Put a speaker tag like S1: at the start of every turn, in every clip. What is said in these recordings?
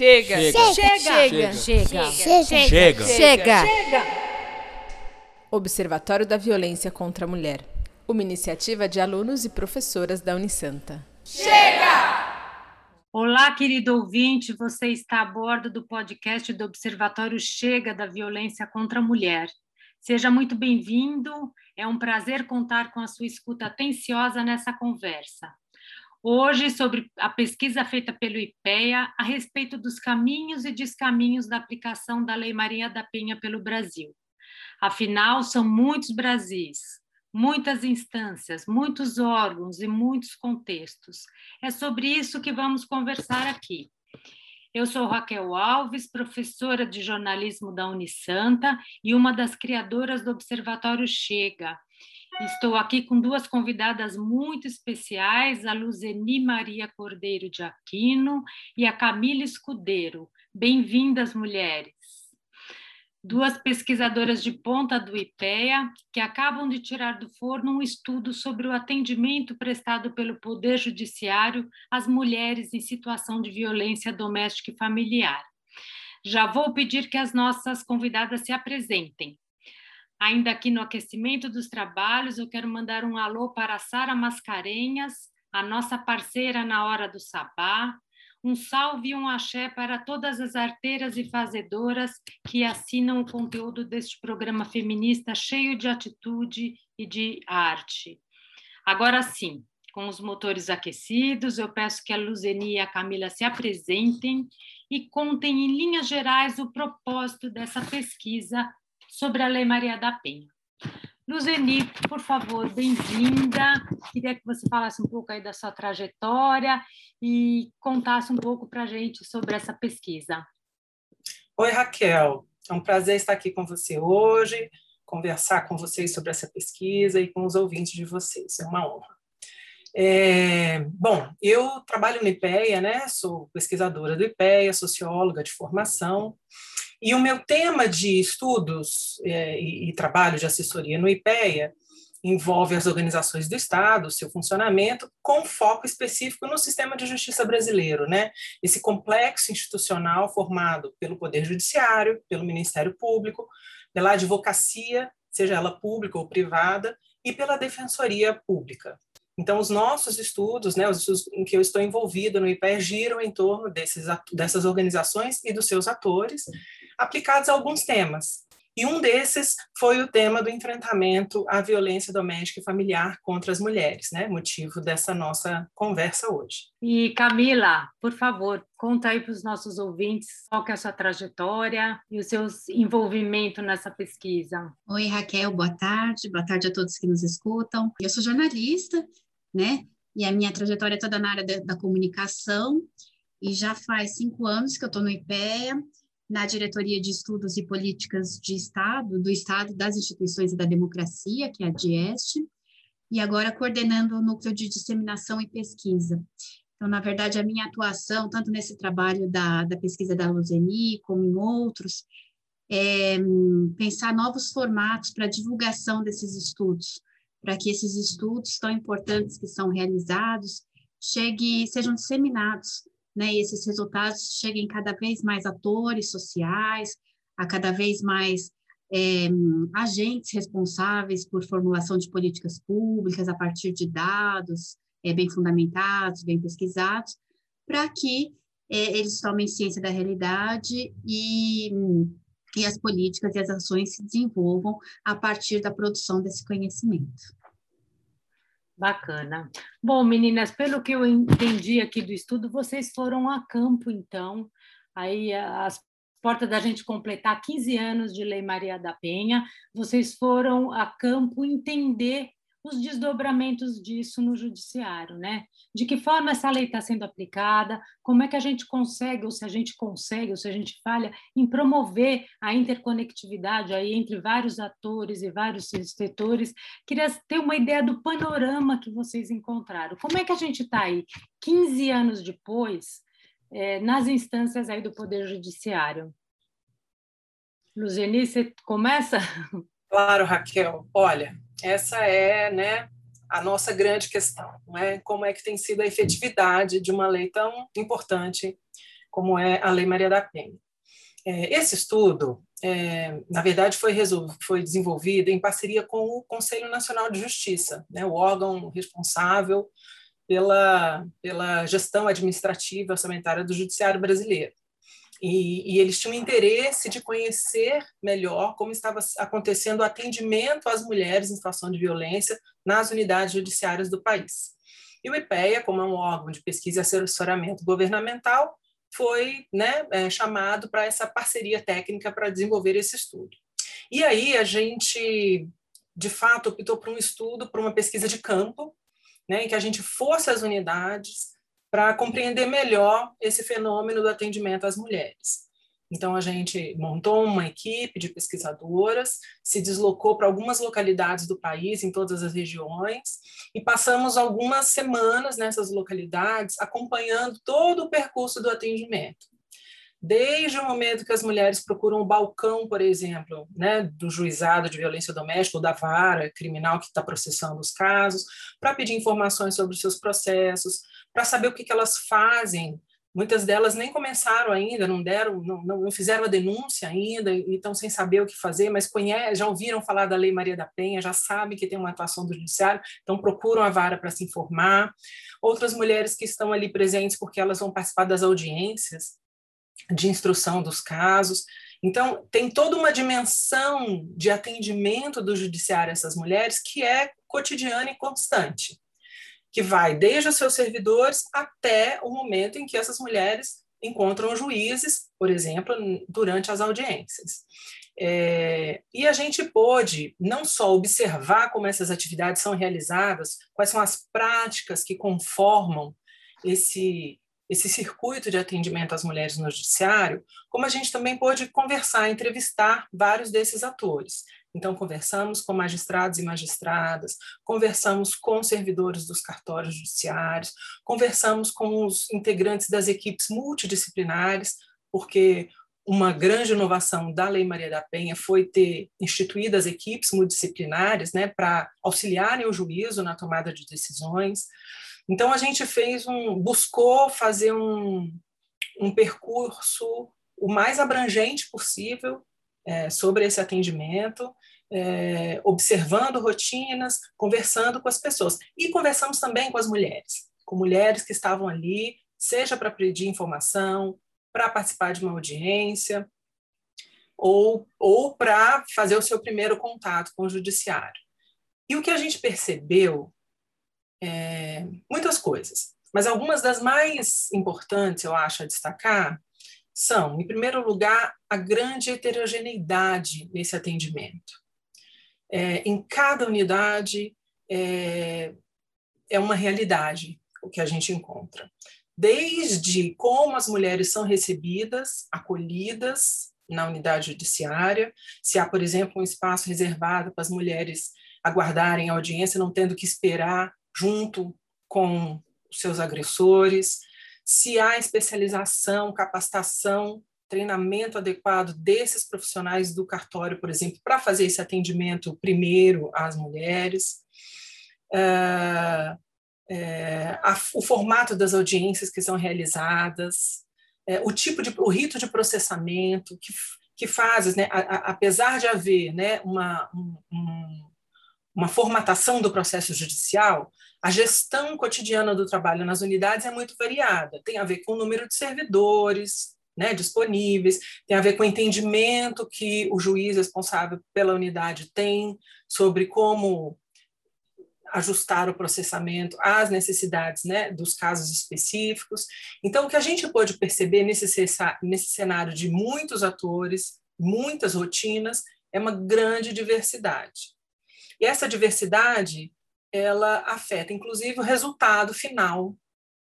S1: Chega.
S2: Chega.
S1: Chega.
S2: Chega.
S1: Chega.
S2: Chega.
S1: Chega.
S3: Observatório da Violência contra a Mulher. Uma iniciativa de alunos e professoras da Unisanta.
S4: Olá, querido ouvinte, você está a bordo do podcast do Observatório Chega da Violência contra a Mulher. Seja muito bem-vindo, é um prazer contar com a sua escuta atenciosa nessa conversa. Hoje, sobre a pesquisa feita pelo IPEA a respeito dos caminhos e descaminhos da aplicação da Lei Maria da Penha pelo Brasil. Afinal, são muitos Brasis, muitas instâncias, muitos órgãos e muitos contextos. É sobre isso que vamos conversar aqui. Eu sou Raquel Alves, professora de jornalismo da Unisanta e uma das criadoras do Observatório Chega. Estou aqui com duas convidadas muito especiais, a Luzeni Maria Cordeiro de Aquino e a Camila Escudeiro. Bem-vindas, mulheres duas pesquisadoras de ponta do IPEA, que acabam de tirar do forno um estudo sobre o atendimento prestado pelo Poder Judiciário às mulheres em situação de violência doméstica e familiar. Já vou pedir que as nossas convidadas se apresentem. Ainda aqui no aquecimento dos trabalhos, eu quero mandar um alô para Sara Mascarenhas, a nossa parceira na hora do sabá, um salve e um axé para todas as arteiras e fazedoras que assinam o conteúdo deste programa feminista cheio de atitude e de arte. Agora sim, com os motores aquecidos, eu peço que a Luzeni e a Camila se apresentem e contem em linhas gerais o propósito dessa pesquisa sobre a Lei Maria da Penha. Luzeni, por favor, bem-vinda. Queria que você falasse um pouco aí da sua trajetória e contasse um pouco para a gente sobre essa pesquisa.
S5: Oi, Raquel. É um prazer estar aqui com você hoje, conversar com vocês sobre essa pesquisa e com os ouvintes de vocês. É uma honra. É, bom, eu trabalho no IPEA, né? Sou pesquisadora do IPEA, socióloga de formação. E o meu tema de estudos é, e, e, trabalho de assessoria no IPEA envolve as organizações do Estado, seu funcionamento, com foco específico no sistema de justiça brasileiro, né? Esse complexo institucional formado pelo Poder Judiciário, pelo Ministério Público, pela advocacia, seja ela pública ou privada, e pela Defensoria Pública. Então, os nossos estudos, né, os estudos em que eu estou envolvida no IPE, giram em torno desses, dessas organizações e dos seus atores, aplicados a alguns temas. E um desses foi o tema do enfrentamento à violência doméstica e familiar contra as mulheres, né? Motivo dessa nossa conversa hoje.
S4: E Camila, por favor, conta aí para os nossos ouvintes qual é a sua trajetória e o seu envolvimento nessa pesquisa.
S6: Oi, Raquel, boa tarde. Boa tarde a todos que nos escutam. Eu sou jornalista, né? E a minha trajetória é toda na área da, da comunicação. E já faz cinco anos que eu estou no IPEA na Diretoria de Estudos e Políticas de Estado, do Estado, das Instituições e da Democracia, que é a DIEST, e agora coordenando o Núcleo de Disseminação e Pesquisa. Então, na verdade, a minha atuação, tanto nesse trabalho da, da pesquisa da Luzeni, como em outros, é pensar novos formatos para divulgação desses estudos, para que esses estudos tão importantes que são realizados chegue, sejam disseminados né, e esses resultados cheguem cada vez mais atores sociais, a cada vez mais é, agentes responsáveis por formulação de políticas públicas a partir de dados é, bem fundamentados, bem pesquisados, para que é, eles tomem ciência da realidade e, e as políticas e as ações se desenvolvam a partir da produção desse conhecimento.
S4: Bacana. Bom, meninas, pelo que eu entendi aqui do estudo, vocês foram a campo, então, aí as portas da gente completar 15 anos de Lei Maria da Penha, vocês foram a campo entender os desdobramentos disso no judiciário, né? De que forma essa lei está sendo aplicada, como é que a gente consegue, ou se a gente consegue, ou se a gente falha, em promover a interconectividade aí entre vários atores e vários setores. Queria ter uma ideia do panorama que vocês encontraram. Como é que a gente está aí, 15 anos depois, é, nas instâncias aí do Poder Judiciário? Luzeni, você começa?
S5: Claro, Raquel. Olha, essa é né, a nossa grande questão, é? como é que tem sido a efetividade de uma lei tão importante como é a Lei Maria da Penha. É, esse estudo, é, na verdade, foi, foi, desenvolvido em parceria com o Conselho Nacional de Justiça, né, o órgão responsável pela, pela gestão administrativa orçamentária do Judiciário Brasileiro. E, e, eles tinham interesse de conhecer melhor como estava acontecendo o atendimento às mulheres em situação de violência nas unidades judiciárias do país. E o IPEA, como é um órgão de pesquisa e assessoramento governamental, foi né, é, chamado para essa parceria técnica para desenvolver esse estudo. E aí a gente, de fato, optou por um estudo, por uma pesquisa de campo, né, em que a gente fosse às unidades, para compreender melhor esse fenômeno do atendimento às mulheres. Então, a gente montou uma equipe de pesquisadoras, se deslocou para algumas localidades do país, em todas as regiões, e passamos algumas semanas nessas localidades acompanhando todo o percurso do atendimento desde o momento que as mulheres procuram o balcão, por exemplo, né, do juizado de violência doméstica ou da vara criminal que está processando os casos, para pedir informações sobre os seus processos, para saber o que, que elas fazem. Muitas delas nem começaram ainda, não deram, não, não fizeram a denúncia ainda, e estão sem saber o que fazer, mas conhece, já ouviram falar da Lei Maria da Penha, já sabem que tem uma atuação do judiciário, então procuram a vara para se informar. Outras mulheres que estão ali presentes porque elas vão participar das audiências, de instrução dos casos. Então, tem toda uma dimensão de atendimento do judiciário a essas mulheres que é cotidiana e constante, que vai desde os seus servidores até o momento em que essas mulheres encontram juízes, por exemplo, durante as audiências. É, e a gente pôde não só observar como essas atividades são realizadas, quais são as práticas que conformam esse esse circuito de atendimento às mulheres no judiciário, como a gente também pôde conversar, entrevistar vários desses atores. Então, conversamos com magistrados e magistradas, conversamos com servidores dos cartórios judiciários, conversamos com os integrantes das equipes multidisciplinares, porque uma grande inovação da Lei Maria da Penha foi ter instituído as equipes multidisciplinares né, para auxiliarem o juízo na tomada de decisões. Então a gente fez um, buscou fazer um, um percurso o mais abrangente possível é, sobre esse atendimento, é, observando rotinas, conversando com as pessoas e conversamos também com as mulheres, com mulheres que estavam ali, seja para pedir informação, para participar de uma audiência ou, ou para fazer o seu primeiro contato com o judiciário. E o que a gente percebeu é, muitas coisas, mas algumas das mais importantes, eu acho, a destacar são, em primeiro lugar, a grande heterogeneidade nesse atendimento. É, em cada unidade é, é uma realidade o que a gente encontra. Desde como as mulheres são recebidas, acolhidas na unidade judiciária, se há, por exemplo, um espaço reservado para as mulheres aguardarem a audiência, não tendo que esperar junto com seus agressores, se há especialização, capacitação, treinamento adequado desses profissionais do cartório, por exemplo, para fazer esse atendimento primeiro às mulheres, é, é, a, o formato das audiências que são realizadas, é, o tipo de, o rito de processamento que, que fazes, né, apesar de haver né, uma, um, uma formatação do processo judicial, a gestão cotidiana do trabalho nas unidades é muito variada. Tem a ver com o número de servidores né, disponíveis, tem a ver com o entendimento que o juiz responsável pela unidade tem sobre como ajustar o processamento às necessidades né, dos casos específicos. Então, o que a gente pôde perceber nesse, nesse cenário de muitos atores, muitas rotinas, é uma grande diversidade. E essa diversidade ela afeta, inclusive, o resultado final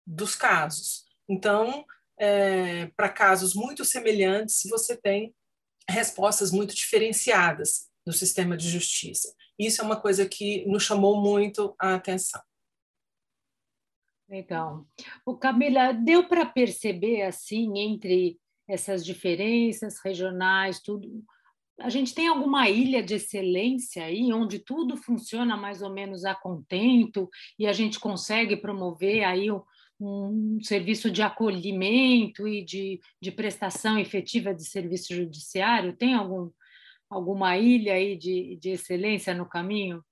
S5: dos casos. Então, é, para casos muito semelhantes, você tem respostas muito diferenciadas no sistema de justiça. Isso é uma coisa que nos chamou muito a atenção.
S4: Legal. O Camila, deu para perceber assim entre essas diferenças regionais, tudo, a gente tem alguma ilha de excelência aí, onde tudo funciona mais ou menos a contento e a gente consegue promover aí um serviço de acolhimento e de, de prestação efetiva de serviço judiciário? Tem algum, alguma ilha aí de, de excelência no caminho?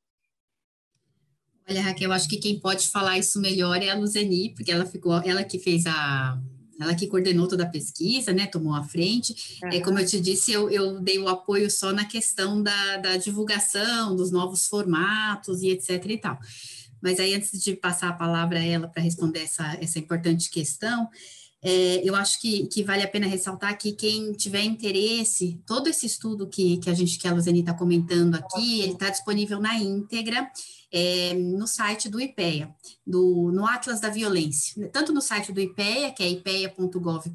S6: Olha, Raquel, eu acho que quem pode falar isso melhor é a Luzeni, porque ela ficou, ela que fez a, ela que coordenou toda a pesquisa, né, tomou a frente. Uhum. É, como eu te disse, eu, eu dei o apoio só na questão da, da divulgação, dos novos formatos e etc e tal. Mas aí, antes de passar a palavra a ela para responder essa, essa importante questão, é, eu acho que, que vale a pena ressaltar que quem tiver interesse, todo esse estudo que, que a gente, que a Luzeni está comentando aqui, ele está disponível na íntegra, é, no site do IPEA, do, no Atlas da Violência, tanto no site do IPEA, que é ipea.gov.br,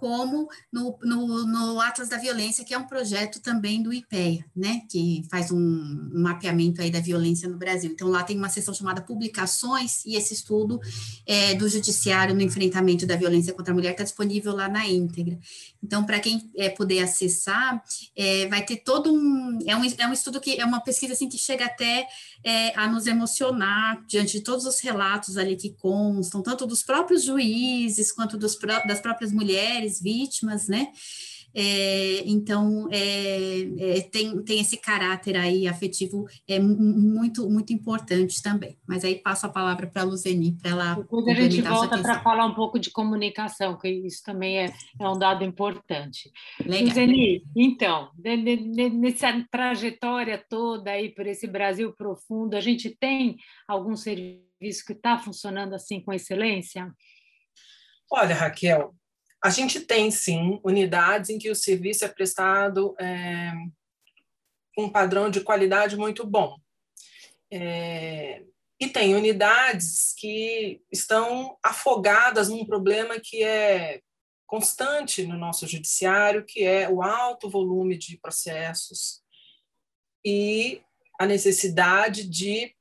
S6: como no, no, no, Atlas da Violência, que é um projeto também do IPEA, né, que faz um, um, mapeamento aí da violência no Brasil. Então, lá tem uma seção chamada Publicações, e esse estudo é, do Judiciário no enfrentamento da violência contra a mulher está disponível lá na íntegra. Então, para quem é, puder acessar, é, vai ter todo um é, um. é um estudo que é uma pesquisa assim que chega até é, a nos emocionar diante de todos os relatos ali que constam, tanto dos próprios juízes quanto dos, das próprias mulheres vítimas, né? É, então, é, é, tem, tem esse caráter aí afetivo é muito, muito importante também. Mas aí passo a palavra para a Luzeni, para ela.
S4: Depois a gente volta para falar um pouco de comunicação, que isso também é, é um dado importante. Legal. Luzeni, então, nessa trajetória toda aí por esse Brasil profundo, a gente tem algum serviço que está funcionando assim com excelência?
S5: Olha, Raquel, a gente tem, sim, unidades em que o serviço é prestado é, com um padrão de qualidade muito bom. É, e tem unidades que estão afogadas num problema que é constante no nosso judiciário, que é o alto volume de processos e a necessidade de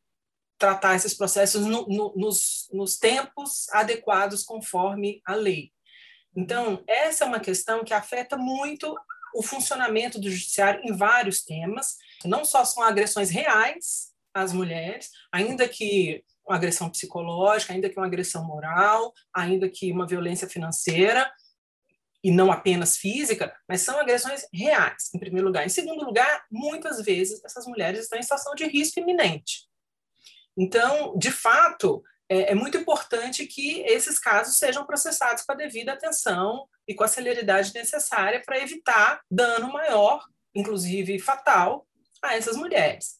S5: tratar esses processos no, no, nos, nos tempos adequados conforme a lei. Então, essa é uma questão que afeta muito o funcionamento do judiciário em vários temas. Não só são agressões reais às mulheres, ainda que uma agressão psicológica, ainda que uma agressão moral, ainda que uma violência financeira, e não apenas física, mas são agressões reais, em primeiro lugar. Em segundo lugar, muitas vezes essas mulheres estão em situação de risco iminente. Então, de fato, é, é muito importante que esses casos sejam processados com a devida atenção e com a celeridade necessária para evitar dano maior, inclusive fatal, a essas mulheres.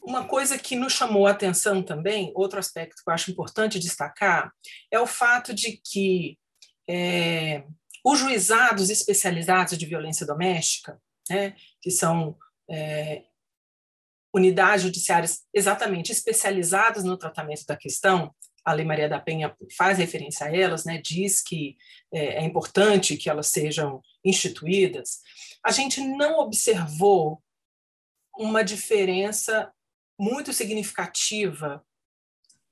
S5: Uma coisa que nos chamou a atenção também, outro aspecto que eu acho importante destacar, é o fato de que é, os juizados especializados de violência doméstica, né, que são é, unidades judiciárias exatamente especializadas no tratamento da questão, a Lei Maria da Penha faz referência a elas, né, diz que é, é importante que elas sejam instituídas, a gente não observou uma diferença muito significativa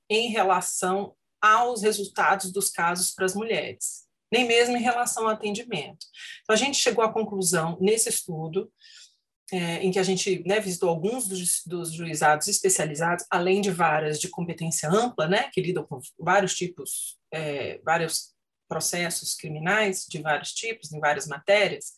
S5: em relação aos resultados dos casos para as mulheres, nem mesmo em relação ao atendimento. Então, a gente chegou à conclusão, nesse estudo, é, em que a gente né, visitou alguns dos, dos, juizados especializados, além de varas de competência ampla, né, que lidam com vários tipos, é, vários processos criminais de vários tipos, em várias matérias,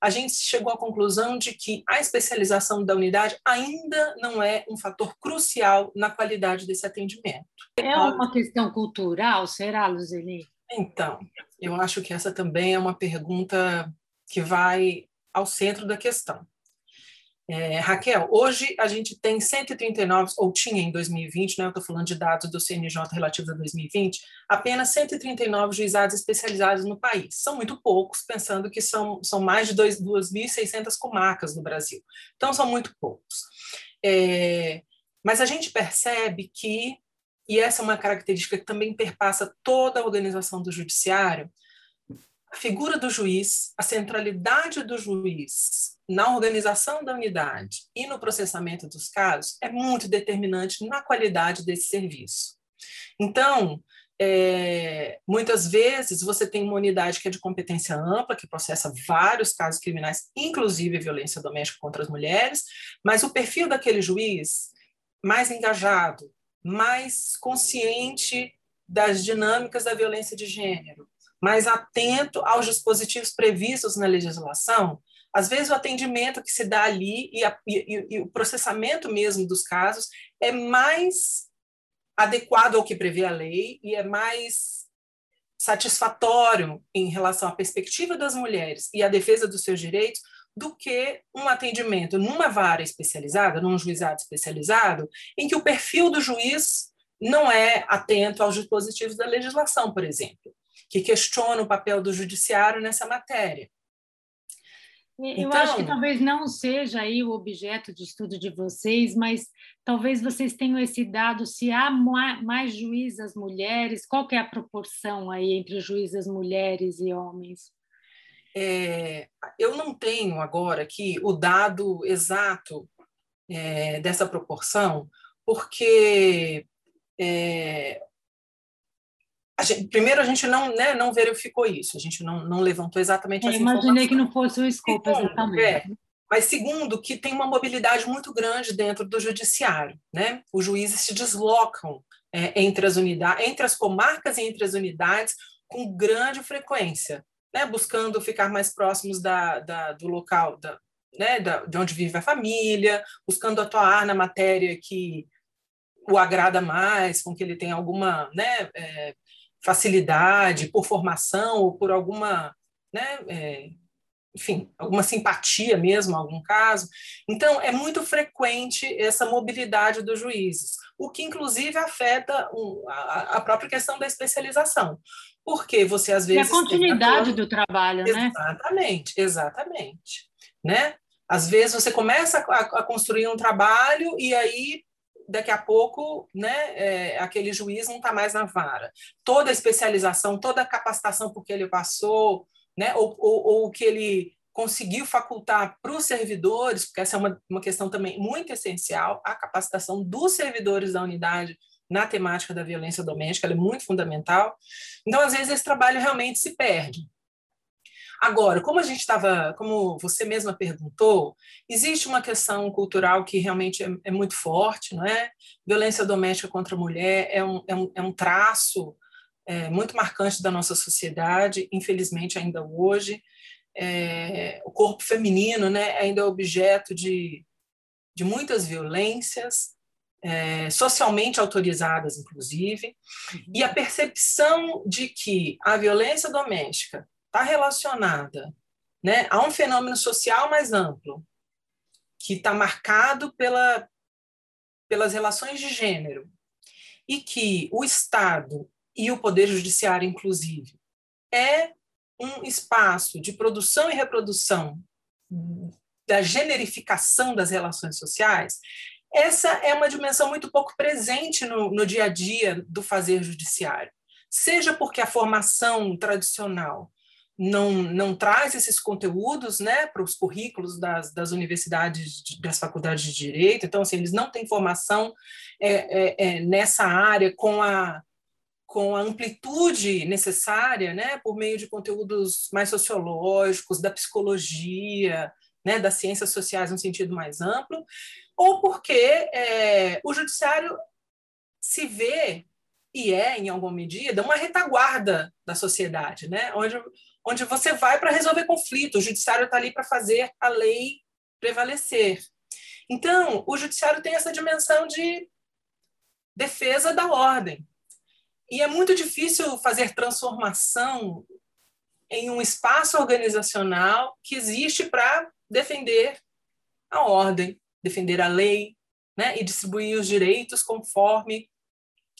S5: a gente chegou à conclusão de que a especialização da unidade ainda não é um fator crucial na qualidade desse atendimento.
S4: É uma questão cultural, será, Luzeli?
S5: Então, eu acho que essa também é uma pergunta que vai ao centro da questão. É, Raquel, hoje a gente tem 139, ou tinha em 2020, né, eu estou falando de dados do CNJ relativos a 2020, apenas 139 juizados especializados no país. São muito poucos, pensando que são, são mais de 2.600 comarcas no Brasil. Então, são muito poucos. É, mas a gente percebe que, e essa é uma característica que também perpassa toda a organização do judiciário, a figura do juiz, a centralidade do juiz na organização da unidade e no processamento dos casos é muito determinante na qualidade desse serviço. Então, é, muitas vezes você tem uma unidade que é de competência ampla, que processa vários casos criminais, inclusive violência doméstica contra as mulheres, mas o perfil daquele juiz mais engajado, mais consciente das dinâmicas da violência de gênero, mais atento aos dispositivos previstos na legislação, às vezes o atendimento que se dá ali e, a, e, e o processamento mesmo dos casos é mais adequado ao que prevê a lei e é mais satisfatório em relação à perspectiva das mulheres e à defesa dos seus direitos do que um atendimento numa vara especializada, num juizado especializado, em que o perfil do juiz não é atento aos dispositivos da legislação, por exemplo, que questiona o papel do judiciário nessa matéria.
S4: Eu então, acho que talvez não seja aí o objeto de estudo de vocês, mas talvez vocês tenham esse dado se há mais juízas mulheres, qual é a proporção aí entre juízas mulheres e homens?
S5: É, eu não tenho agora aqui o dado exato é, dessa proporção, porque é, a gente, primeiro, a gente não, né, não verificou isso, a gente não, não levantou exatamente é, essa
S4: Imaginei que não fosse o escopo segundo, exatamente. É,
S5: mas segundo, que tem uma mobilidade muito grande dentro do judiciário. Né? Os juízes se deslocam é, entre as unidades, entre as comarcas e entre as unidades com grande frequência, né? buscando ficar mais próximos da, da do local, da, né? da, de onde vive a família, buscando atuar na matéria que o agrada mais, com que ele tem alguma né, é, facilidade, por formação ou por alguma, né, é, enfim, alguma simpatia mesmo, algum caso. Então, é muito frequente essa mobilidade dos juízes, o que inclusive afeta a, própria questão da especialização. Porque você às vezes.
S4: E a continuidade do trabalho,
S5: né? Exatamente, exatamente. Né? Às vezes você começa a construir um trabalho e aí daqui a pouco, né, é, aquele juiz não está mais na vara. Toda a especialização, toda a capacitação porque ele passou, né, ou, ou que ele conseguiu facultar para os servidores, porque essa é uma, uma questão também muito essencial, a capacitação dos servidores da unidade na temática da violência doméstica, é muito fundamental. Então, às vezes, esse trabalho realmente se perde. Agora, como a gente estava, como você mesma perguntou, existe uma questão cultural que realmente é, é, muito forte, não é? Violência doméstica contra a mulher é um, é um, é um traço é, muito marcante da nossa sociedade, infelizmente ainda hoje. É, o corpo feminino né, ainda é objeto de, de muitas violências, é, socialmente autorizadas, inclusive, e a percepção de que a violência doméstica está relacionada né, a um fenômeno social mais amplo, que está marcado pela, pelas relações de gênero, e que o Estado e o Poder Judiciário, inclusive, é um espaço de produção e reprodução da generificação das relações sociais, essa é uma dimensão muito pouco presente no, no dia a dia do fazer judiciário. Seja porque a formação tradicional não, não traz esses conteúdos né, para os currículos das, das universidades, das faculdades de direito, então, assim, eles não têm formação é, é, é, nessa área com a, com a amplitude necessária, né, por meio de conteúdos mais sociológicos, da psicologia, né, das ciências sociais no sentido mais amplo, ou porque é, o judiciário se vê e é, em alguma medida, uma retaguarda da sociedade, né? onde onde você vai para resolver conflito, o judiciário está ali para fazer a lei prevalecer. Então, o judiciário tem essa dimensão de defesa da ordem. E é muito difícil fazer transformação em um espaço organizacional que existe para defender a ordem, defender a lei, né, e distribuir os direitos conforme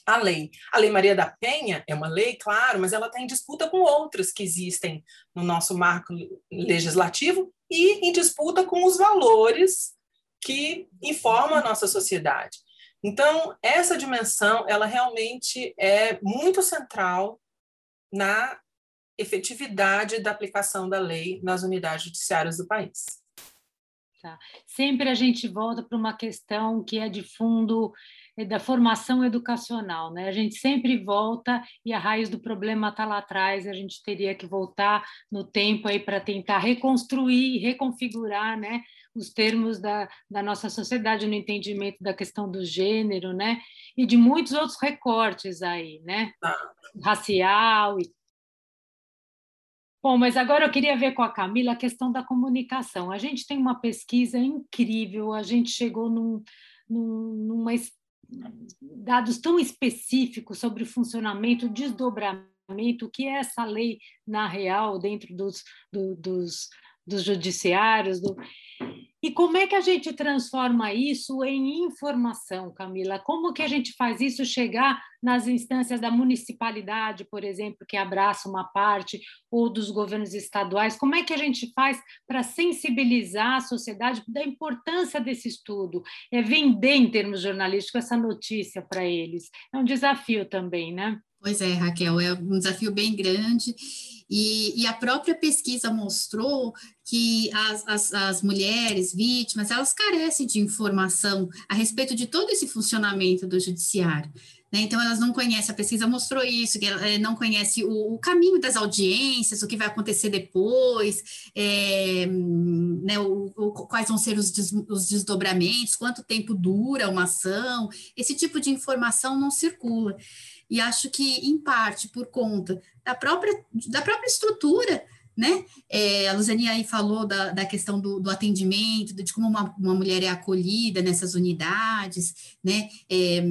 S5: a lei. A Lei Maria da Penha é uma lei, claro, mas ela está em disputa com outras que existem no nosso marco legislativo e em disputa com os valores que informam a nossa sociedade. Então, essa dimensão, ela realmente é muito central na efetividade da aplicação da lei nas unidades judiciárias do país.
S4: Tá. Sempre a gente volta para uma questão que é de fundo da formação educacional, né? A gente sempre volta e a raiz do problema está lá atrás, a gente teria que voltar no tempo aí para tentar reconstruir, reconfigurar, né? Os termos da, da nossa sociedade no entendimento da questão do gênero, né? E de muitos outros recortes aí, né? Ah. Racial e Bom, mas agora eu queria ver com a Camila a questão da comunicação. A gente tem uma pesquisa incrível, a gente chegou num, num, numa dados tão específicos sobre o funcionamento, o desdobramento, o que é essa lei na real dentro dos, do, dos, dos judiciários. Do... E como é que a gente transforma isso em informação, Camila? Como que a gente faz isso chegar nas instâncias da municipalidade, por exemplo, que abraça uma parte, ou dos governos estaduais? Como é que a gente faz para sensibilizar a sociedade da importância desse estudo? É vender, em termos jornalísticos, essa notícia para eles. É um desafio também, né?
S6: Pois é, Raquel, é um desafio bem grande. E, e a própria pesquisa mostrou que as, as, as, mulheres vítimas, elas carecem de informação a respeito de todo esse funcionamento do judiciário. Né? Então, elas não conhecem, a pesquisa mostrou isso, que ela não conhece o, o caminho das audiências, o que vai acontecer depois, é, né, o, o, quais vão ser os, des, os desdobramentos, quanto tempo dura uma ação, esse tipo de informação não circula. E acho que, em parte, por conta da própria, da própria estrutura né? É, a Luzania aí falou da, da questão do, do atendimento, de como uma, uma mulher é acolhida nessas unidades, né? É,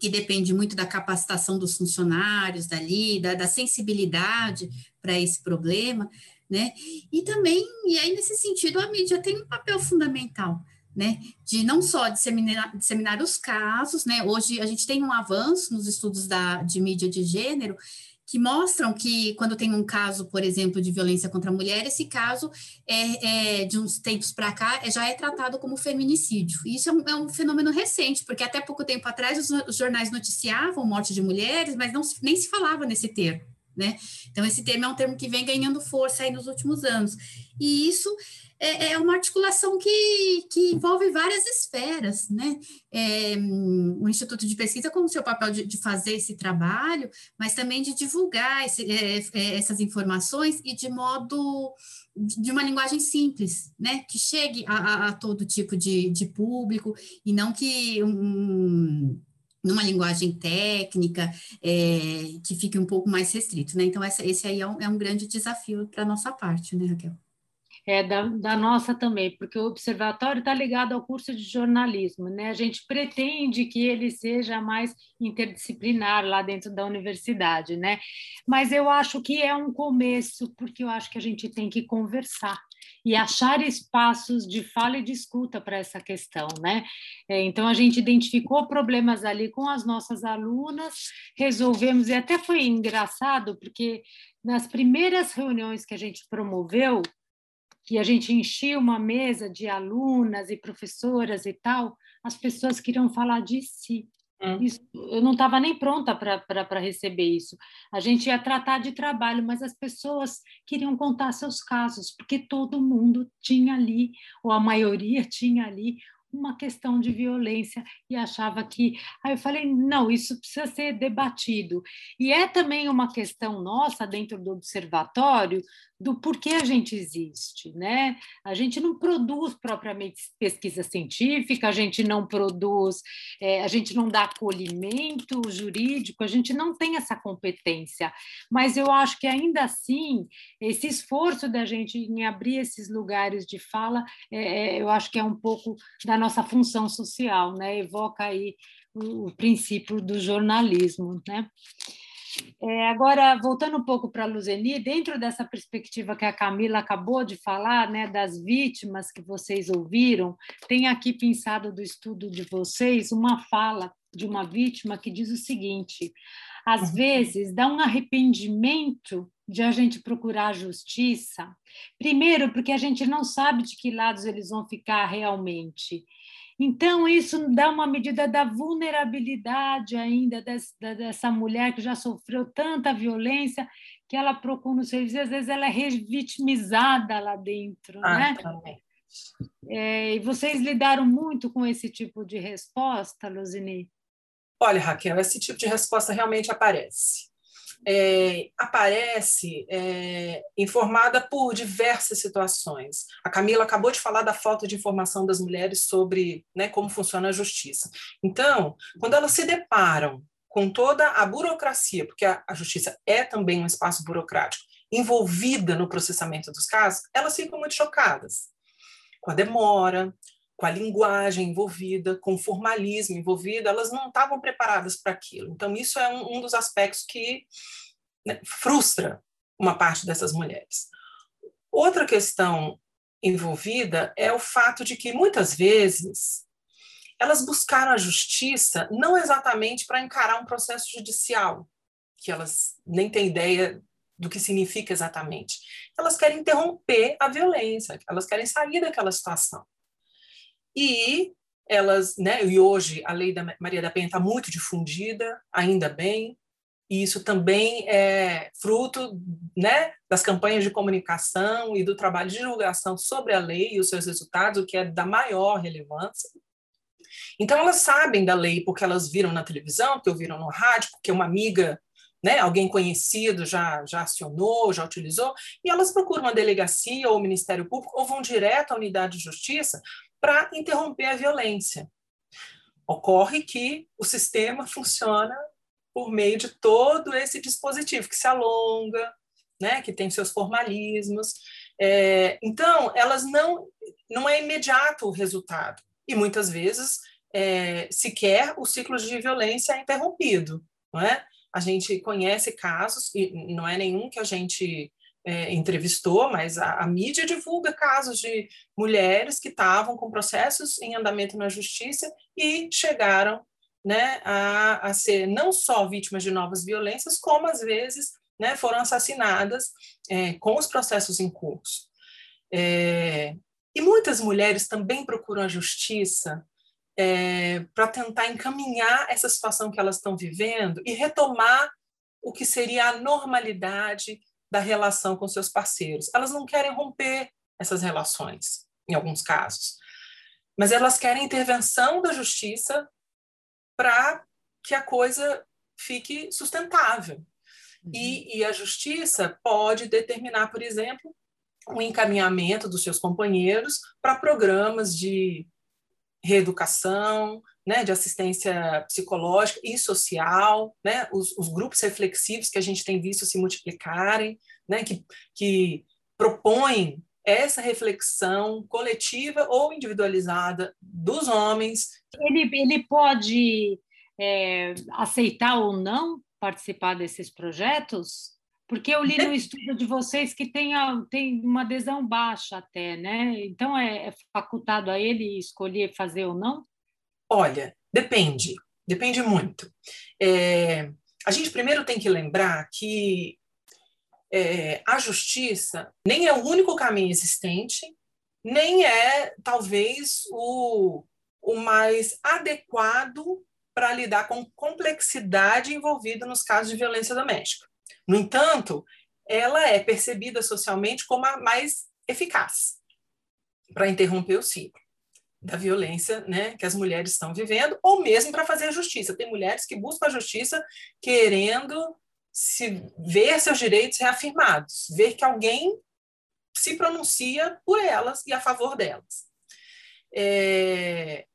S6: que depende muito da capacitação dos funcionários dali, da, da sensibilidade para esse problema, né? E também, e aí nesse sentido, a mídia tem um papel fundamental, né, de não só disseminar, disseminar os casos, né, hoje a gente tem um avanço nos estudos da, de mídia de gênero, que mostram que quando tem um caso, por exemplo, de violência contra a mulher, esse caso é, é de uns tempos para cá é, já é tratado como feminicídio. Isso é um, é um, fenômeno recente, porque até pouco tempo atrás os, os jornais noticiavam morte de mulheres, mas não, nem se falava nesse termo. Né? Então, esse termo é um termo que vem ganhando força aí nos últimos anos. E isso é, é uma articulação que, que envolve várias esferas, né? É, o Instituto de Pesquisa com o seu papel de, de, fazer esse trabalho, mas também de divulgar esse, é, é, essas informações e de modo de uma linguagem simples, né? Que chegue a, a, a todo tipo de, de, público e não que um, numa linguagem técnica é, que fique um pouco mais restrito, né? Então, essa, esse aí é um, é um grande desafio para a nossa parte, né, Raquel?
S4: é, da, da, nossa também, porque o observatório está ligado ao curso de jornalismo, né? A gente pretende que ele seja mais interdisciplinar lá dentro da universidade, né? Mas eu acho que é um começo, porque eu acho que a gente tem que conversar e achar espaços de fala e de escuta para essa questão, né? É, então a gente identificou problemas ali com as nossas alunas, resolvemos e até foi engraçado porque nas primeiras reuniões que a gente promoveu que a gente enchia uma mesa de alunas e professoras e tal, as pessoas queriam falar de si. Hum. Isso, eu não estava nem pronta para receber isso. A gente ia tratar de trabalho, mas as pessoas queriam contar seus casos, porque todo mundo tinha ali, ou a maioria tinha ali, uma questão de violência e achava que. Aí eu falei: não, isso precisa ser debatido. E é também uma questão nossa dentro do observatório do porquê a gente existe, né? A gente não produz propriamente pesquisa científica, a gente não produz, é, a gente não dá acolhimento jurídico, a gente não tem essa competência. Mas eu acho que ainda assim esse esforço da gente em abrir esses lugares de fala, é, é eu acho que é um pouco da nossa função social, né? Evoca aí o, o princípio do jornalismo, né? É, agora, voltando um pouco para a Luzeni, dentro dessa perspectiva que a Camila acabou de falar, né, das vítimas que vocês ouviram, tem aqui pensado do estudo de vocês uma fala de uma vítima que diz o seguinte: às uhum. vezes dá um arrependimento de a gente procurar a justiça, primeiro porque a gente não sabe de que lados eles vão ficar realmente. Então, isso dá uma medida da vulnerabilidade ainda dessa, dessa mulher que já sofreu tanta violência que ela procura no serviço, e às vezes ela é revitimizada lá dentro, ah, né? Também. É, e vocês lidaram muito com esse tipo de resposta, Luzini?
S5: Olha, Raquel, esse tipo de resposta realmente aparece. É, aparece é, informada por diversas situações. A Camila acabou de falar da falta de informação das mulheres sobre né, como funciona a justiça. Então, quando elas se deparam com toda a burocracia, porque a, a justiça é também um espaço burocrático, envolvida no processamento dos casos, elas ficam muito chocadas com a demora, com a linguagem envolvida, com o formalismo envolvido, elas não estavam preparadas para aquilo. Então, isso é um, um dos aspectos que né, frustra uma parte dessas mulheres. Outra questão envolvida é o fato de que, muitas vezes, elas buscaram a justiça não exatamente para encarar um processo judicial, que elas nem têm ideia do que significa exatamente. Elas querem interromper a violência, elas querem sair daquela situação. E elas, né, e hoje a lei da Maria da Penha está muito difundida, ainda bem, e isso também é fruto né, das campanhas de comunicação e do trabalho de divulgação sobre a lei e os seus resultados, o que é da maior relevância. Então, elas sabem da lei porque elas viram na televisão, porque ouviram no rádio, porque uma amiga né, alguém conhecido já, já acionou, já utilizou, e elas procuram uma delegacia ou o Ministério Público ou vão direto à unidade de justiça para interromper a violência. Ocorre que o sistema funciona por meio de todo esse dispositivo que se alonga, né, que tem seus formalismos. É, então, elas não, não é imediato o resultado. E muitas vezes, é, sequer o ciclo de violência é interrompido. Não é? A gente conhece casos, e não é nenhum que a gente é, entrevistou, mas a, a, mídia divulga casos de mulheres que estavam com processos em andamento na justiça e chegaram né, a, a ser não só vítimas de novas violências, como às vezes né, foram assassinadas é, com os processos em curso. É, e muitas mulheres também procuram a justiça é, para tentar encaminhar essa situação que elas estão vivendo e retomar o que seria a normalidade da relação com seus parceiros. Elas não querem romper essas relações, em alguns casos, mas elas querem intervenção da justiça para que a coisa fique sustentável. Uhum. E, e a justiça pode determinar, por exemplo, o um encaminhamento dos seus companheiros para programas de reeducação, né, de assistência psicológica e social, né, os, os, grupos reflexivos que a gente tem visto se multiplicarem, né, que, que propõem essa reflexão coletiva ou individualizada dos homens.
S4: Ele, ele pode é, aceitar ou não participar desses projetos? Porque eu li no estudo de vocês que tem, a, tem uma adesão baixa até, né? Então é, é facultado a ele escolher fazer ou não?
S5: Olha, depende, depende muito. É, a gente primeiro tem que lembrar que é, a justiça nem é o único caminho existente, nem é, talvez, o, o mais adequado para lidar com complexidade envolvida nos casos de violência doméstica. No entanto, ela é percebida socialmente como a mais eficaz para interromper o ciclo da violência né, que as mulheres estão vivendo, ou mesmo para fazer justiça. Tem mulheres que buscam a justiça querendo se ver seus direitos reafirmados, ver que alguém se pronuncia por elas e a favor delas. É,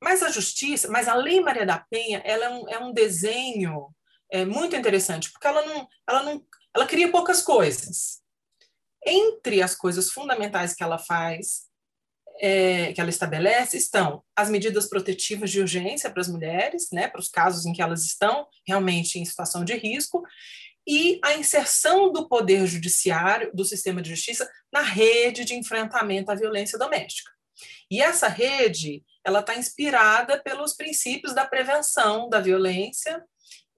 S5: mas a justiça, mas a Lei Maria da Penha, ela é um, é um desenho é muito interessante, porque ela não, ela não, ela cria poucas coisas. Entre as coisas fundamentais que ela faz, é, que ela estabelece, estão as medidas protetivas de urgência para as mulheres, né, para os casos em que elas estão realmente em situação de risco, e a inserção do poder judiciário, do sistema de justiça, na rede de enfrentamento à violência doméstica. E essa rede, ela está inspirada pelos princípios da prevenção da violência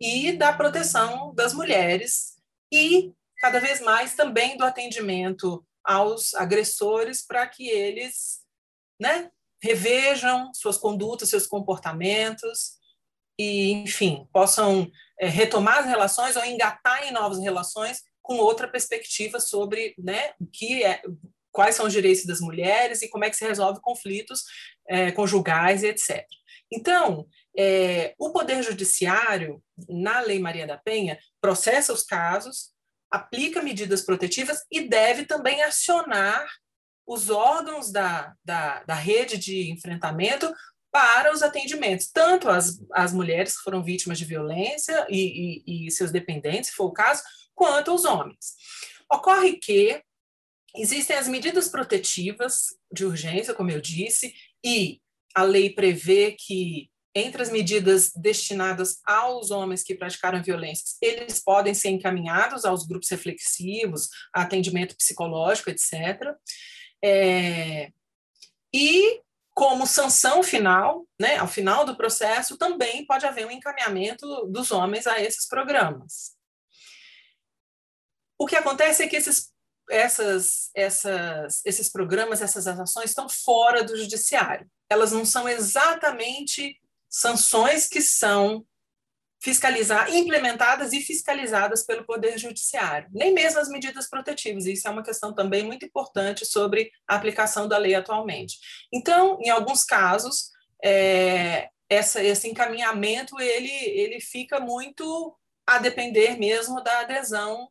S5: e da proteção das mulheres e cada vez mais também do atendimento aos agressores para que eles, né, revejam suas condutas, seus comportamentos e, enfim, possam é, retomar as relações ou engatar em novas relações com outra perspectiva sobre, né, o que é quais são os direitos das mulheres e como é que se resolve conflitos é, conjugais e etc. Então, é, o Poder Judiciário, na Lei Maria da Penha, processa os casos, aplica medidas protetivas e deve também acionar os órgãos da, da, da rede de enfrentamento para os atendimentos, tanto as, as mulheres que foram vítimas de violência e, e, e seus dependentes, se for o caso, quanto os homens. Ocorre que existem as medidas protetivas de urgência, como eu disse, e a lei prevê que entre as medidas destinadas aos homens que praticaram violências, eles podem ser encaminhados aos grupos reflexivos, atendimento psicológico, etc. É, e como sanção final, né, ao final do processo, também pode haver um encaminhamento dos homens a esses programas. O que acontece é que esses, essas, essas, esses programas, essas ações estão fora do judiciário. Elas não são exatamente sanções que são fiscalizar, implementadas e fiscalizadas pelo Poder Judiciário, nem mesmo as medidas protetivas. Isso é uma questão também muito importante sobre a aplicação da lei atualmente. Então, em alguns casos, é, essa, esse encaminhamento ele, ele fica muito a depender mesmo da adesão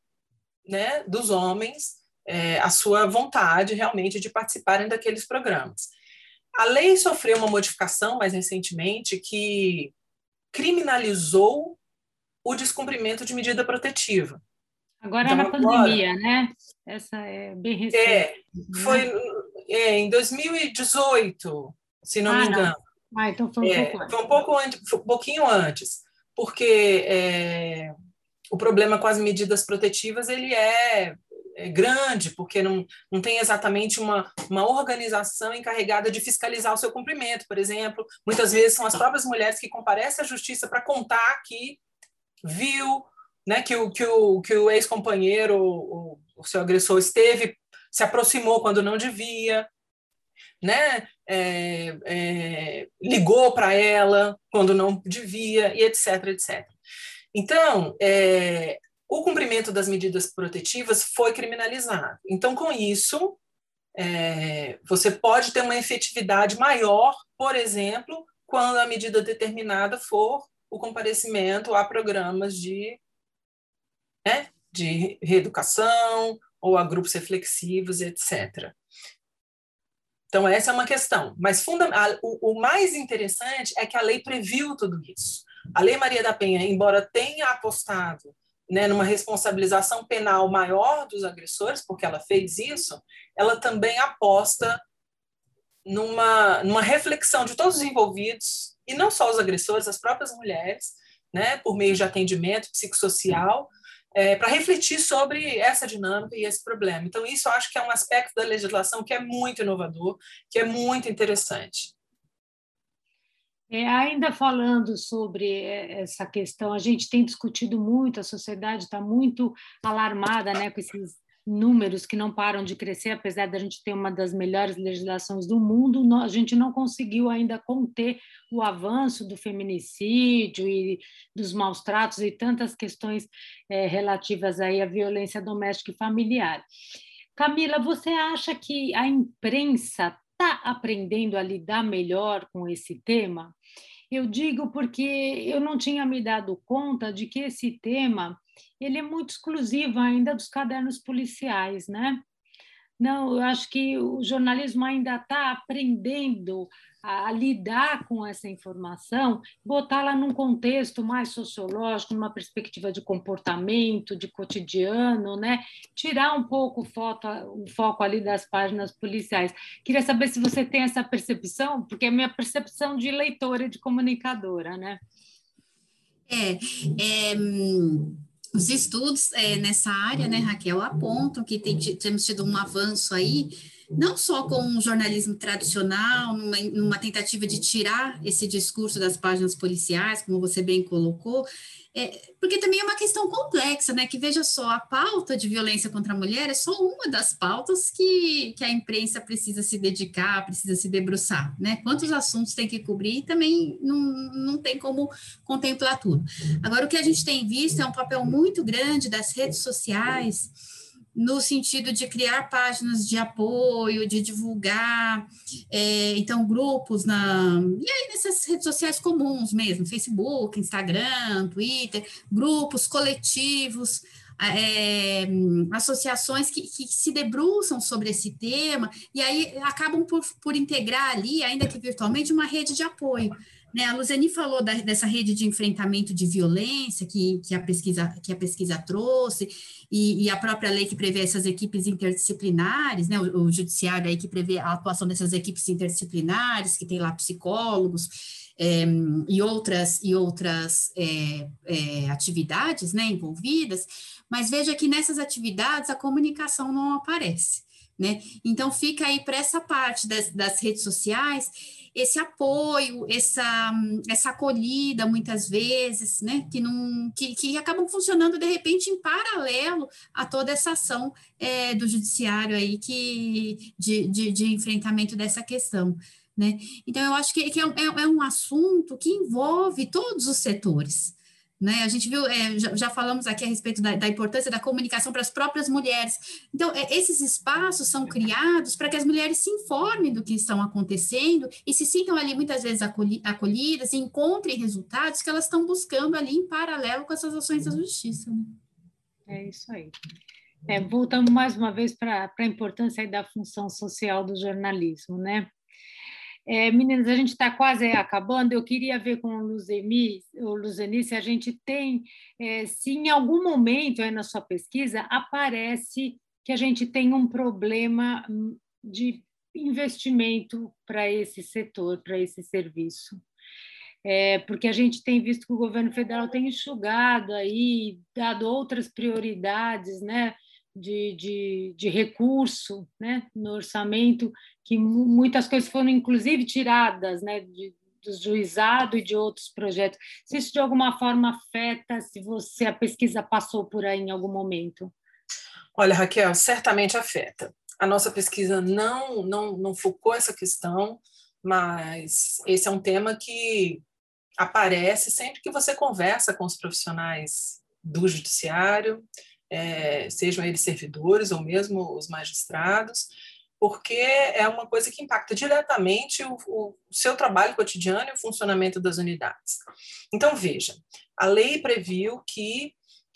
S5: né, dos homens, é, a sua vontade realmente de participarem daqueles programas. A lei sofreu uma modificação mais recentemente que criminalizou o descumprimento de medida protetiva.
S4: Agora então, na pandemia, agora, né? Essa é bem recente. É,
S5: né? foi é, em 2018, se não ah, me engano.
S4: Não. Ah, então foi um é, pouco
S5: antes. Foi um, pouco antes, um pouquinho antes, porque é, o problema com as medidas protetivas ele é é, grande, porque não, não tem exatamente uma, uma organização encarregada de fiscalizar o seu cumprimento, por exemplo. Muitas vezes são as próprias mulheres que comparecem à justiça para contar que viu né, que o, que o, que o ex-companheiro, o, o seu agressor, esteve, se aproximou quando não devia, né, é, é, ligou para ela quando não devia, e etc, etc. Então, é, o cumprimento das medidas protetivas foi criminalizado. Então, com isso, é, você pode ter uma efetividade maior, por exemplo, quando a medida determinada for o comparecimento a programas de, né, de reeducação ou a grupos reflexivos, etc. Então, essa é uma questão. Mas o, o mais interessante é que a lei previu tudo isso. A Lei Maria da Penha, embora tenha apostado né, numa responsabilização penal maior dos agressores, porque ela fez isso, ela também aposta numa, numa reflexão de todos os envolvidos, e não só os agressores, as próprias mulheres, né, por meio de atendimento psicossocial, é, para refletir sobre essa dinâmica e esse problema. Então, isso eu acho que é um aspecto da legislação que é muito inovador, que é muito interessante.
S4: É, ainda falando sobre é, essa questão, a gente tem discutido muito, a sociedade está muito alarmada né, com esses números que não param de crescer, apesar da gente ter uma das melhores legislações do mundo, a gente não conseguiu ainda conter o avanço do feminicídio e dos maus tratos e tantas questões é, relativas aí à violência doméstica e familiar. Camila, você acha que a imprensa está aprendendo a lidar melhor com esse tema? Eu digo porque eu não tinha me dado conta de que esse tema ele é muito exclusivo ainda dos cadernos policiais, né? Não, eu acho que o jornalismo ainda está aprendendo a, a, lidar com essa informação, botá-la num contexto mais sociológico, numa perspectiva de comportamento, de cotidiano, né? Tirar um pouco o, foto, o foco ali das páginas policiais. Queria saber se você tem essa percepção, porque é minha percepção de leitora e de comunicadora, né?
S6: É, é os estudos é, nessa área, né, Raquel, apontam que tem, temos tido um avanço aí, não só com o jornalismo tradicional, numa, numa tentativa de tirar esse discurso das páginas policiais, como você bem colocou, é, porque também é uma questão complexa, né? Que veja só, a pauta de violência contra a mulher é só uma das pautas que, que a imprensa precisa se dedicar, precisa se debruçar, né? Quantos assuntos tem que cobrir também não, não tem como contemplar tudo. Agora, o que a gente tem visto é um papel muito grande das redes sociais no sentido de criar páginas de apoio, de divulgar, é, então, grupos na. E aí, nessas redes sociais comuns mesmo, Facebook, Instagram, Twitter, grupos coletivos, é, associações que, que, se debruçam sobre esse tema, e aí acabam por, por integrar ali, ainda que virtualmente, uma rede de apoio. Né, a Luzeni falou da, dessa rede de enfrentamento de violência que, que, a, pesquisa, que a pesquisa trouxe, e, e, a própria lei que prevê essas equipes interdisciplinares, né, o, o judiciário aí que prevê a atuação dessas equipes interdisciplinares, que tem lá psicólogos, é, e outras, e outras é, é, atividades né, envolvidas, mas veja que nessas atividades a comunicação não aparece. Né? Então, fica aí para essa parte das, das redes sociais esse apoio, essa, essa acolhida, muitas vezes, né, que, não, que, que acabam funcionando, de repente, em paralelo a toda essa ação é, do judiciário aí que, de, de, de enfrentamento dessa questão. Né? Então, eu acho que, que é, é, é um assunto que envolve todos os setores. Né? A gente viu, é, já, já, falamos aqui a respeito da, da, importância da comunicação para as próprias mulheres. Então, é, esses espaços são criados para que as mulheres se informem do que estão acontecendo e se sintam ali muitas vezes acolhi, acolhidas e encontrem resultados que elas estão buscando ali em paralelo com essas ações da justiça. Né?
S4: É isso aí. É, voltamos mais uma vez para a importância da função social do jornalismo, né? É, meninas, a gente está quase acabando. Eu queria ver com o Luzeni, o Luzeni se a gente tem, é, se em algum momento aí na sua pesquisa aparece que a gente tem um problema hum, de investimento para esse setor, para esse serviço. É, porque a gente tem visto que o governo federal tem enxugado aí, dado outras prioridades, né? de, de, de recurso né, no orçamento, que muitas coisas foram, inclusive, tiradas né, de, do juizado e de outros projetos. Se isso, de alguma forma, afeta, se você a pesquisa passou por aí em algum momento?
S5: Olha, Raquel, certamente afeta. A nossa pesquisa não, não, não focou essa questão, mas esse é um tema que aparece sempre que você conversa com os profissionais do judiciário, é, sejam eles servidores ou mesmo os magistrados, porque é uma coisa que impacta diretamente o, o, seu trabalho cotidiano e o funcionamento das unidades. Então, veja, a lei previu que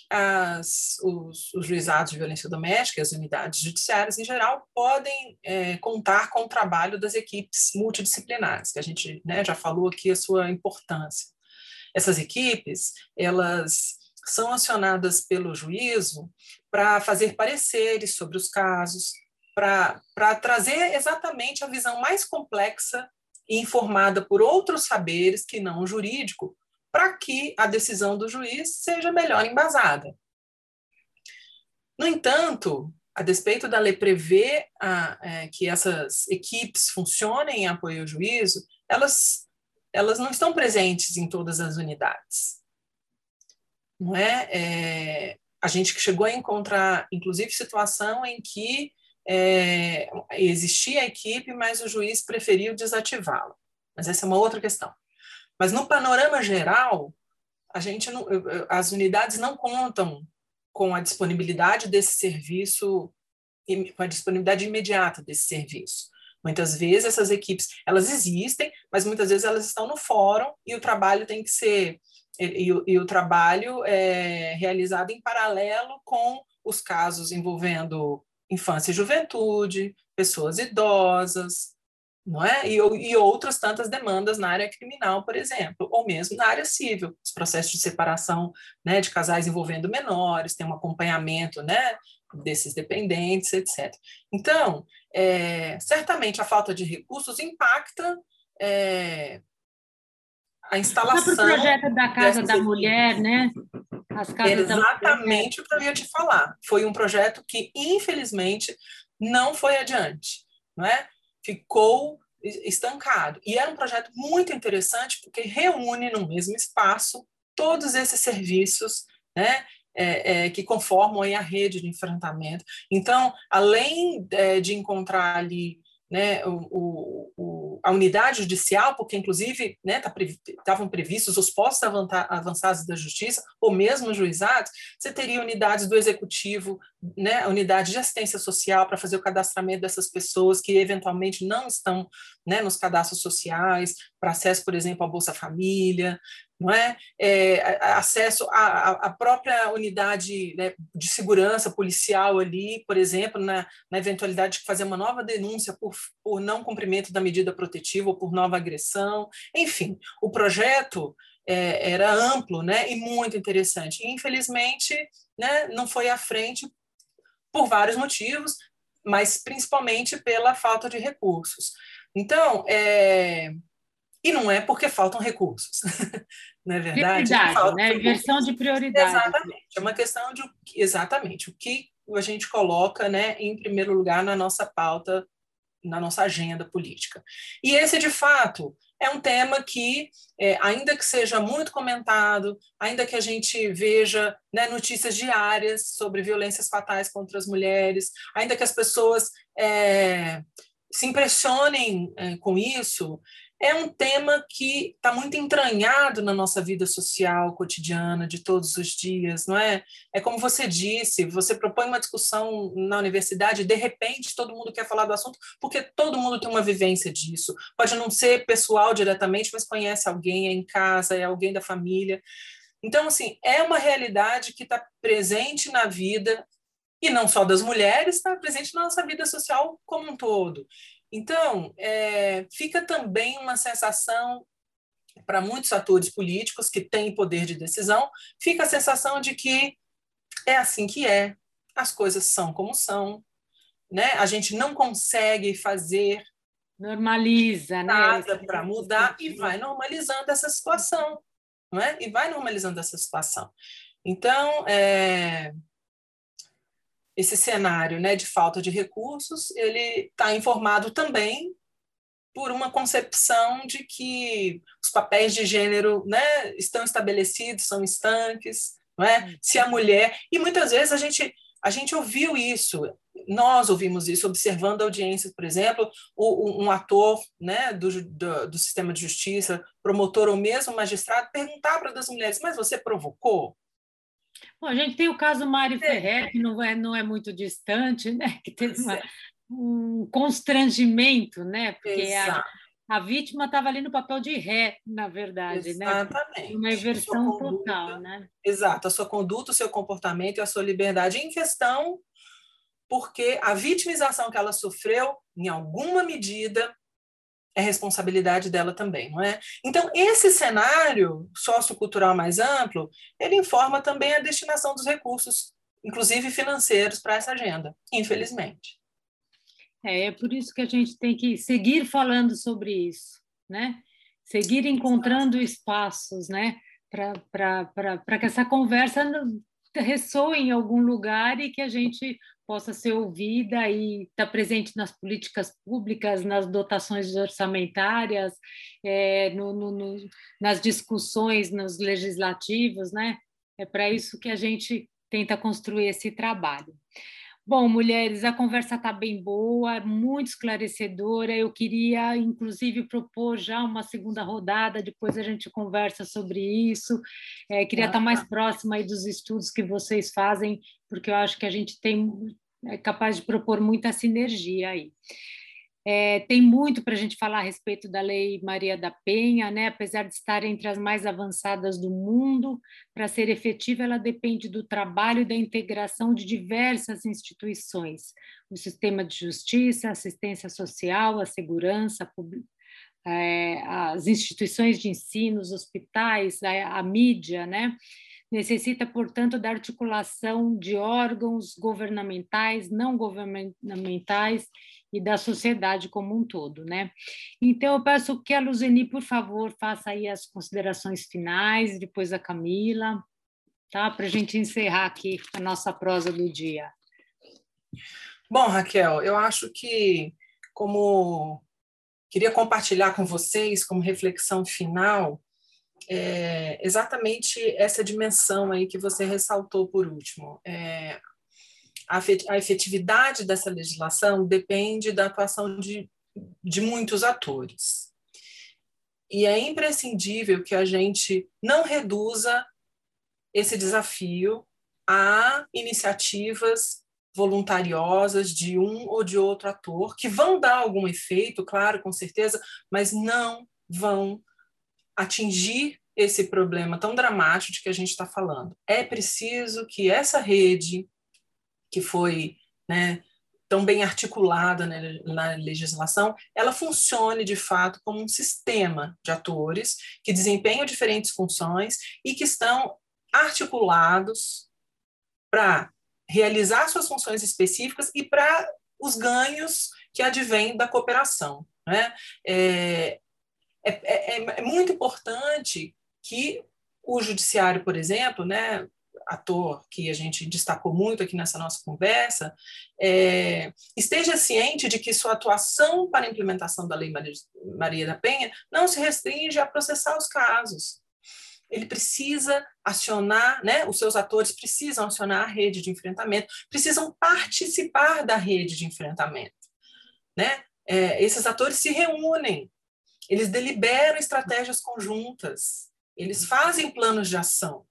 S5: as, os, os, juizados de violência doméstica, as unidades judiciárias em geral, podem é, contar com o trabalho das equipes multidisciplinares, que a gente né, já falou aqui a sua importância. Essas equipes, elas são acionadas pelo juízo para fazer pareceres sobre os casos, para trazer exatamente a visão mais complexa e informada por outros saberes que não o jurídico, para que a decisão do juiz seja melhor embasada. No entanto, a despeito da lei prever a, é, que essas equipes funcionem em apoio ao juízo, elas, elas não estão presentes em todas as unidades não é? é a gente chegou a encontrar, inclusive, situação em que é, existia a equipe, mas o juiz preferiu desativá-la. Mas essa é uma outra questão. Mas no panorama geral, a gente não, as unidades não contam com a disponibilidade desse serviço, com a disponibilidade imediata desse serviço. Muitas vezes essas equipes, elas existem, mas muitas vezes elas estão no fórum e o trabalho tem que ser e, e, o trabalho é realizado em paralelo com os casos envolvendo infância e juventude, pessoas idosas, não é? E, e, outras tantas demandas na área criminal, por exemplo, ou mesmo na área civil, os processos de separação né, de casais envolvendo menores, tem um acompanhamento né, desses dependentes, etc. Então, é, certamente a falta de recursos impacta é, a instalação.
S4: O projeto da Casa da Mulher, né?
S5: As casas Exatamente o que eu ia te falar. Foi um projeto que, infelizmente, não foi adiante, não é? Ficou estancado. E era um projeto muito interessante porque reúne no mesmo espaço todos esses serviços, né? É, é, que conformam a rede de enfrentamento. Então, além é, de encontrar ali né, o, o, a unidade judicial, porque inclusive né, tá estavam previstos os postos avançados da justiça, ou mesmo juizados, você teria unidades do executivo né, unidade de assistência social para fazer o cadastramento dessas pessoas que eventualmente não estão né, nos cadastros sociais, para acesso, por exemplo, à Bolsa Família, não é? é acesso à, à, própria unidade né, de segurança policial ali, por exemplo, na, na, eventualidade de fazer uma nova denúncia por, por não cumprimento da medida protetiva ou por nova agressão. Enfim, o projeto é, era amplo né, e muito interessante. E, infelizmente, né, não foi à frente por vários motivos, mas principalmente pela falta de recursos. Então, é... e não é porque faltam recursos, não é verdade?
S4: Prioridade, né? Inversão de prioridade.
S5: Exatamente, é uma questão de exatamente o que a gente coloca, né, em primeiro lugar na nossa pauta, na nossa agenda política. E esse, de fato, é um tema que, é, ainda que seja muito comentado, ainda que a gente veja né, notícias diárias sobre violências fatais contra as mulheres, ainda que as pessoas é, se impressionem é, com isso, é um tema que está muito entranhado na nossa vida social cotidiana de todos os dias, não é? É como você disse, você propõe uma discussão na universidade, de repente todo mundo quer falar do assunto, porque todo mundo tem uma vivência disso. Pode não ser pessoal diretamente, mas conhece alguém, é em casa, é alguém da família. Então, assim, é uma realidade que está presente na vida e não só das mulheres, está presente na nossa vida social como um todo. Então, é, fica também uma sensação para muitos atores políticos que têm poder de decisão, fica a sensação de que é assim que é, as coisas são como são, né? A gente não consegue fazer
S4: normaliza,
S5: né? nada né? para mudar e vai normalizando essa situação, não é? E vai normalizando essa situação. Então, é, esse cenário né, de falta de recursos, ele está informado também por uma concepção de que os papéis de gênero né, estão estabelecidos, são estanques, não é? Uhum. se a mulher... E muitas vezes a gente, a gente ouviu isso, nós ouvimos isso, observando audiências, por exemplo, um ator né, do, do, do sistema de justiça, promotor ou mesmo magistrado, perguntar para as mulheres, mas você provocou?
S4: Bom, a gente tem o caso Mário Ferrer, que não é, não é muito distante, né? que teve uma, um constrangimento, né? porque a, a, vítima estava ali no papel de ré, na verdade,
S5: né? Exatamente.
S4: né? uma inversão conduta, total. Né?
S5: Exato, a sua conduta, o seu comportamento e a sua liberdade em questão, porque a vitimização que ela sofreu, em alguma medida, é responsabilidade dela também, não é? Então, esse cenário sociocultural mais amplo, ele informa também a destinação dos recursos, inclusive financeiros, para essa agenda, infelizmente.
S4: É, é por isso que a gente tem que seguir falando sobre isso, né? Seguir encontrando espaços, né? Para que essa conversa ressoe em algum lugar e que a gente possa ser ouvida e estar tá presente nas políticas públicas, nas dotações orçamentárias, é, no, no, no, nas discussões, nos legislativos, né? É para isso que a gente tenta construir esse trabalho. Bom, mulheres, a conversa está bem boa, muito esclarecedora. Eu queria, inclusive, propor já uma segunda rodada, depois a gente conversa sobre isso. É, queria estar tá mais próxima aí dos estudos que vocês fazem, porque eu acho que a gente tem é capaz de propor muita sinergia aí. É, tem muito para a gente falar a respeito da Lei Maria da Penha, né? apesar de estar entre as mais avançadas do mundo, para ser efetiva, ela depende do trabalho e da integração de diversas instituições: o sistema de justiça, assistência social, a segurança, é, as instituições de ensino, os hospitais, a, a mídia, né? necessita, portanto, da articulação de órgãos governamentais, não governamentais e da sociedade como um todo, né? Então, eu peço que a Luzeni, por favor, faça aí as considerações finais, depois a Camila, tá? Para a gente encerrar aqui a nossa prosa do dia.
S5: Bom, Raquel, eu acho que, como queria compartilhar com vocês, como reflexão final, é exatamente essa dimensão aí que você ressaltou por último. É, a efetividade dessa legislação depende da atuação de, de muitos atores. E é imprescindível que a gente não reduza esse desafio a iniciativas voluntariosas de um ou de outro ator, que vão dar algum efeito, claro, com certeza, mas não vão atingir esse problema tão dramático de que a gente está falando. É preciso que essa rede, que foi né, tão bem articulada né, na legislação, ela funcione de fato como um sistema de atores que desempenham diferentes funções e que estão articulados para realizar suas funções específicas e para os ganhos que advêm da cooperação. Né? É, é, é, é muito importante que o judiciário, por exemplo, né, ator que a gente destacou muito aqui nessa nossa conversa, é, esteja ciente de que sua atuação para a implementação da Lei Maria da Penha não se restringe a processar os casos. Ele precisa acionar, né, os seus atores precisam acionar a rede de enfrentamento, precisam participar da rede de enfrentamento. Né? É, esses atores se reúnem, eles deliberam estratégias conjuntas, eles fazem planos de ação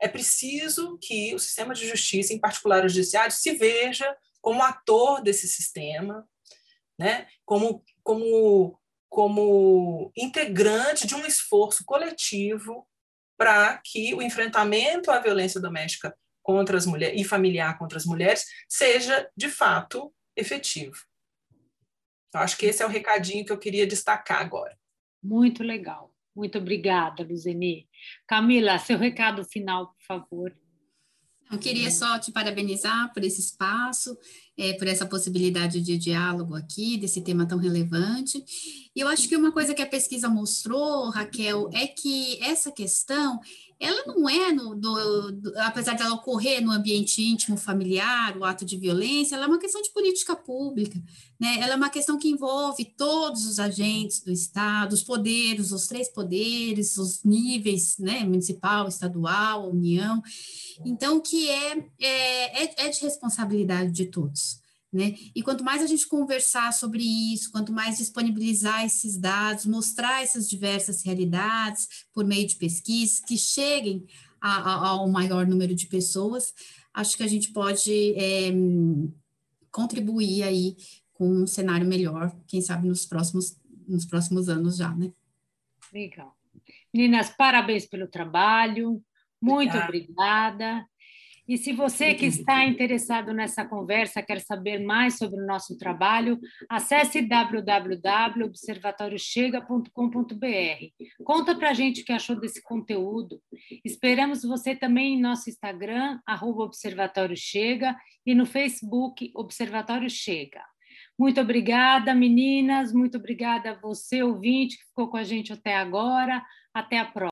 S5: é preciso que o sistema de justiça, em particular o judiciário, se veja como ator desse sistema, né? como, como, como integrante de um esforço coletivo para que o enfrentamento à violência doméstica contra as mulheres e familiar contra as mulheres seja de fato efetivo. Eu acho que esse é o recadinho que eu queria destacar agora.
S4: Muito legal. Muito obrigada, Luzeni. Camila, seu recado final, por favor.
S6: Eu queria só te parabenizar por esse espaço, é, por essa possibilidade de diálogo aqui, desse tema tão relevante. E eu acho que uma coisa que a pesquisa mostrou, Raquel, é que essa questão ela não é, no, do, apesar dela ocorrer no ambiente íntimo, familiar, o ato de violência, ela é uma questão de política pública, né? Ela é uma questão que envolve todos os agentes do Estado, os poderes, os três poderes, os níveis, né? Municipal, estadual, União. Então, que é, é, é de responsabilidade de todos. Né? E quanto mais a gente conversar sobre isso, quanto mais disponibilizar esses dados, mostrar essas diversas realidades por meio de pesquisas que cheguem a, a, ao maior número de pessoas, acho que a gente pode é, contribuir aí com um cenário melhor, quem sabe nos próximos, nos próximos anos já, né?
S4: Legal. Meninas, parabéns pelo trabalho, muito obrigada. E se você que está interessado nessa conversa, quer saber mais sobre o nosso trabalho, acesse www.observatoriochega.com.br. Conta para a gente o que achou desse conteúdo. Esperamos você também em nosso Instagram, arroba Observatório Chega, e no Facebook, Observatório Chega. Muito obrigada, meninas. Muito obrigada a você, ouvinte, que ficou com a gente até agora. Até a próxima.